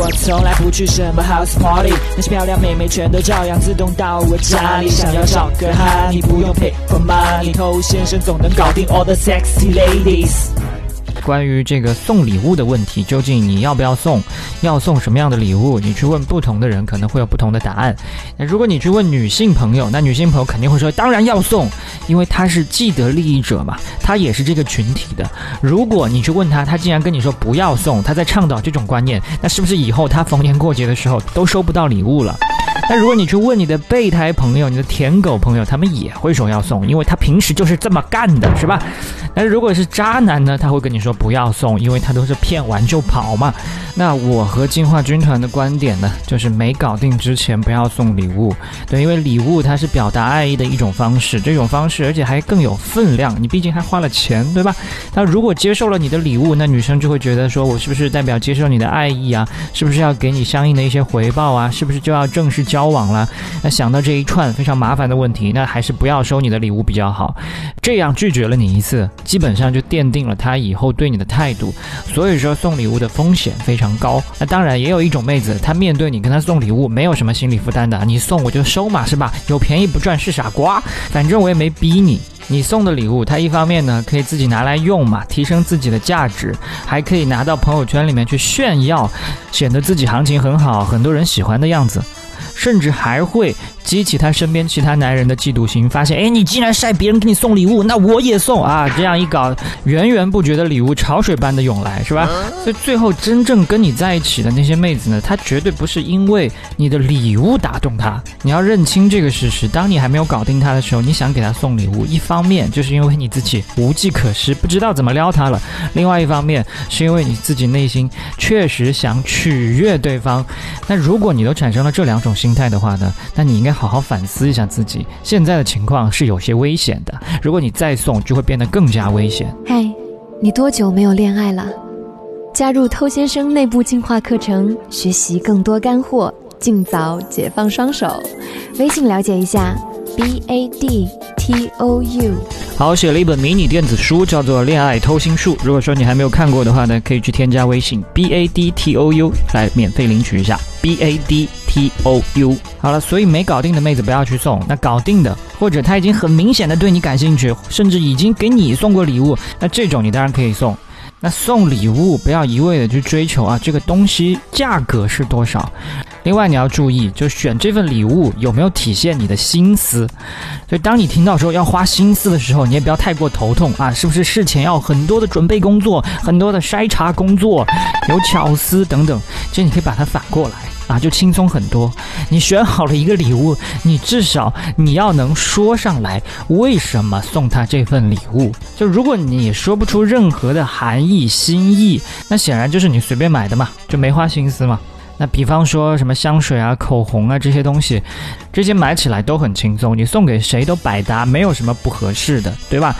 我从来不去什么 house party，那些漂亮美眉全都照样自动到我家里。想要找个 honey，不用 pay for money，偷先生总能搞定 all the sexy ladies。关于这个送礼物的问题，究竟你要不要送？要送什么样的礼物？你去问不同的人，可能会有不同的答案。那如果你去问女性朋友，那女性朋友肯定会说，当然要送，因为她是既得利益者嘛，她也是这个群体的。如果你去问她，她竟然跟你说不要送，她在倡导这种观念，那是不是以后她逢年过节的时候都收不到礼物了？那如果你去问你的备胎朋友、你的舔狗朋友，他们也会说要送，因为他平时就是这么干的，是吧？那如果是渣男呢？他会跟你说不要送，因为他都是骗完就跑嘛。那我和进化军团的观点呢，就是没搞定之前不要送礼物。对，因为礼物它是表达爱意的一种方式，这种方式而且还更有分量。你毕竟还花了钱，对吧？那如果接受了你的礼物，那女生就会觉得说我是不是代表接受你的爱意啊？是不是要给你相应的一些回报啊？是不是就要正式交？交往了，那想到这一串非常麻烦的问题，那还是不要收你的礼物比较好。这样拒绝了你一次，基本上就奠定了他以后对你的态度。所以说送礼物的风险非常高。那当然也有一种妹子，她面对你跟她送礼物没有什么心理负担的，你送我就收嘛，是吧？有便宜不赚是傻瓜，反正我也没逼你。你送的礼物，它一方面呢可以自己拿来用嘛，提升自己的价值，还可以拿到朋友圈里面去炫耀，显得自己行情很好，很多人喜欢的样子。甚至还会激起他身边其他男人的嫉妒心，发现，哎，你竟然晒别人给你送礼物，那我也送啊！这样一搞，源源不绝的礼物潮水般的涌来，是吧？所以最后真正跟你在一起的那些妹子呢，她绝对不是因为你的礼物打动她。你要认清这个事实。当你还没有搞定她的时候，你想给她送礼物，一方面就是因为你自己无计可施，不知道怎么撩她了；另外一方面是因为你自己内心确实想取悦对方。那如果你都产生了这两种种，心态的话呢，那你应该好好反思一下自己现在的情况是有些危险的。如果你再送，就会变得更加危险。嗨，你多久没有恋爱了？加入偷先生内部进化课程，学习更多干货，尽早解放双手。微信了解一下，b a d t o u。好，写了一本迷你电子书，叫做《恋爱偷心术》。如果说你还没有看过的话呢，可以去添加微信 b a d t o u 来免费领取一下 b a d。T O U，好了，所以没搞定的妹子不要去送。那搞定的，或者他已经很明显的对你感兴趣，甚至已经给你送过礼物，那这种你当然可以送。那送礼物不要一味的去追求啊，这个东西价格是多少？另外你要注意，就选这份礼物有没有体现你的心思。所以当你听到说要花心思的时候，你也不要太过头痛啊，是不是事前要很多的准备工作，很多的筛查工作，有巧思等等？这你可以把它反过来。啊，就轻松很多。你选好了一个礼物，你至少你要能说上来为什么送他这份礼物。就如果你说不出任何的含义心意，那显然就是你随便买的嘛，就没花心思嘛。那比方说什么香水啊、口红啊这些东西，这些买起来都很轻松，你送给谁都百搭，没有什么不合适的，对吧？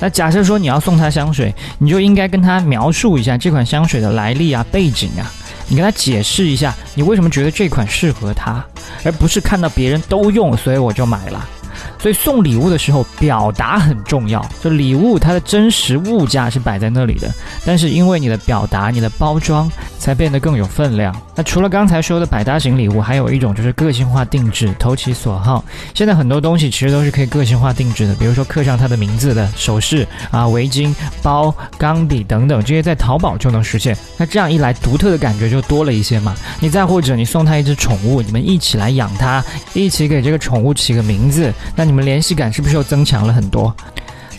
那假设说你要送他香水，你就应该跟他描述一下这款香水的来历啊、背景啊。你跟他解释一下，你为什么觉得这款适合他，而不是看到别人都用，所以我就买了。所以送礼物的时候，表达很重要。就礼物它的真实物价是摆在那里的，但是因为你的表达、你的包装，才变得更有分量。那除了刚才说的百搭型礼物，还有一种就是个性化定制，投其所好。现在很多东西其实都是可以个性化定制的，比如说刻上他的名字的首饰啊、围巾、包、钢笔等等，这些在淘宝就能实现。那这样一来，独特的感觉就多了一些嘛。你再或者你送他一只宠物，你们一起来养它，一起给这个宠物起个名字，那你。你们联系感是不是又增强了很多？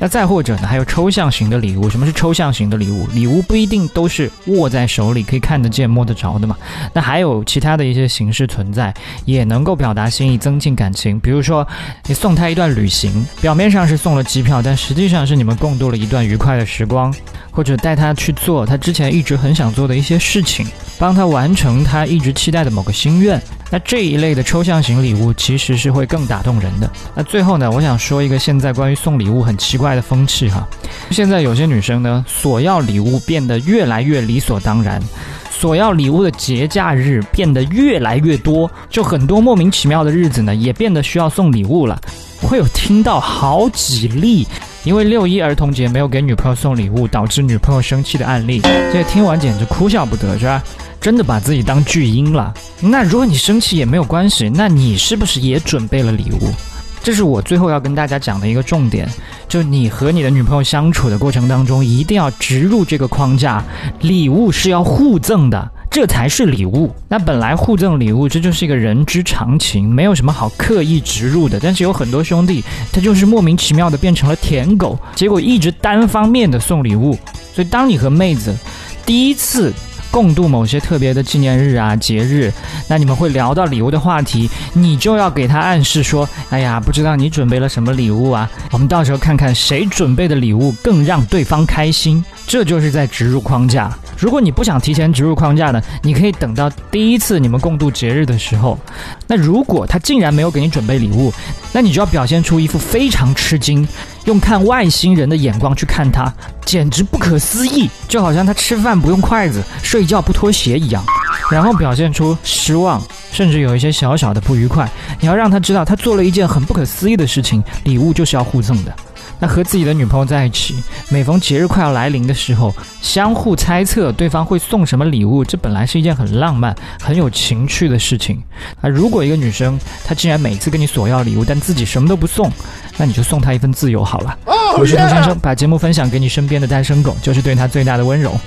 那再或者呢？还有抽象型的礼物。什么是抽象型的礼物？礼物不一定都是握在手里可以看得见、摸得着的嘛。那还有其他的一些形式存在，也能够表达心意、增进感情。比如说，你送他一段旅行，表面上是送了机票，但实际上是你们共度了一段愉快的时光，或者带他去做他之前一直很想做的一些事情，帮他完成他一直期待的某个心愿。那这一类的抽象型礼物其实是会更打动人的。那最后呢，我想说一个现在关于送礼物很奇怪的风气哈。现在有些女生呢，索要礼物变得越来越理所当然，索要礼物的节假日变得越来越多，就很多莫名其妙的日子呢，也变得需要送礼物了。会有听到好几例，因为六一儿童节没有给女朋友送礼物，导致女朋友生气的案例，这听完简直哭笑不得，是吧？真的把自己当巨婴了。那如果你生气也没有关系，那你是不是也准备了礼物？这是我最后要跟大家讲的一个重点，就你和你的女朋友相处的过程当中，一定要植入这个框架，礼物是要互赠的，这才是礼物。那本来互赠礼物，这就是一个人之常情，没有什么好刻意植入的。但是有很多兄弟，他就是莫名其妙的变成了舔狗，结果一直单方面的送礼物。所以当你和妹子第一次。共度某些特别的纪念日啊、节日，那你们会聊到礼物的话题，你就要给他暗示说：“哎呀，不知道你准备了什么礼物啊？我们到时候看看谁准备的礼物更让对方开心。”这就是在植入框架。如果你不想提前植入框架呢，你可以等到第一次你们共度节日的时候。那如果他竟然没有给你准备礼物，那你就要表现出一副非常吃惊。用看外星人的眼光去看他，简直不可思议，就好像他吃饭不用筷子、睡觉不脱鞋一样。然后表现出失望，甚至有一些小小的不愉快。你要让他知道，他做了一件很不可思议的事情。礼物就是要互赠的。那和自己的女朋友在一起，每逢节日快要来临的时候，相互猜测对方会送什么礼物，这本来是一件很浪漫、很有情趣的事情。啊，如果一个女生她竟然每次跟你索要礼物，但自己什么都不送，那你就送她一份自由好了。我是杜先生，把节目分享给你身边的单身狗，就是对他最大的温柔。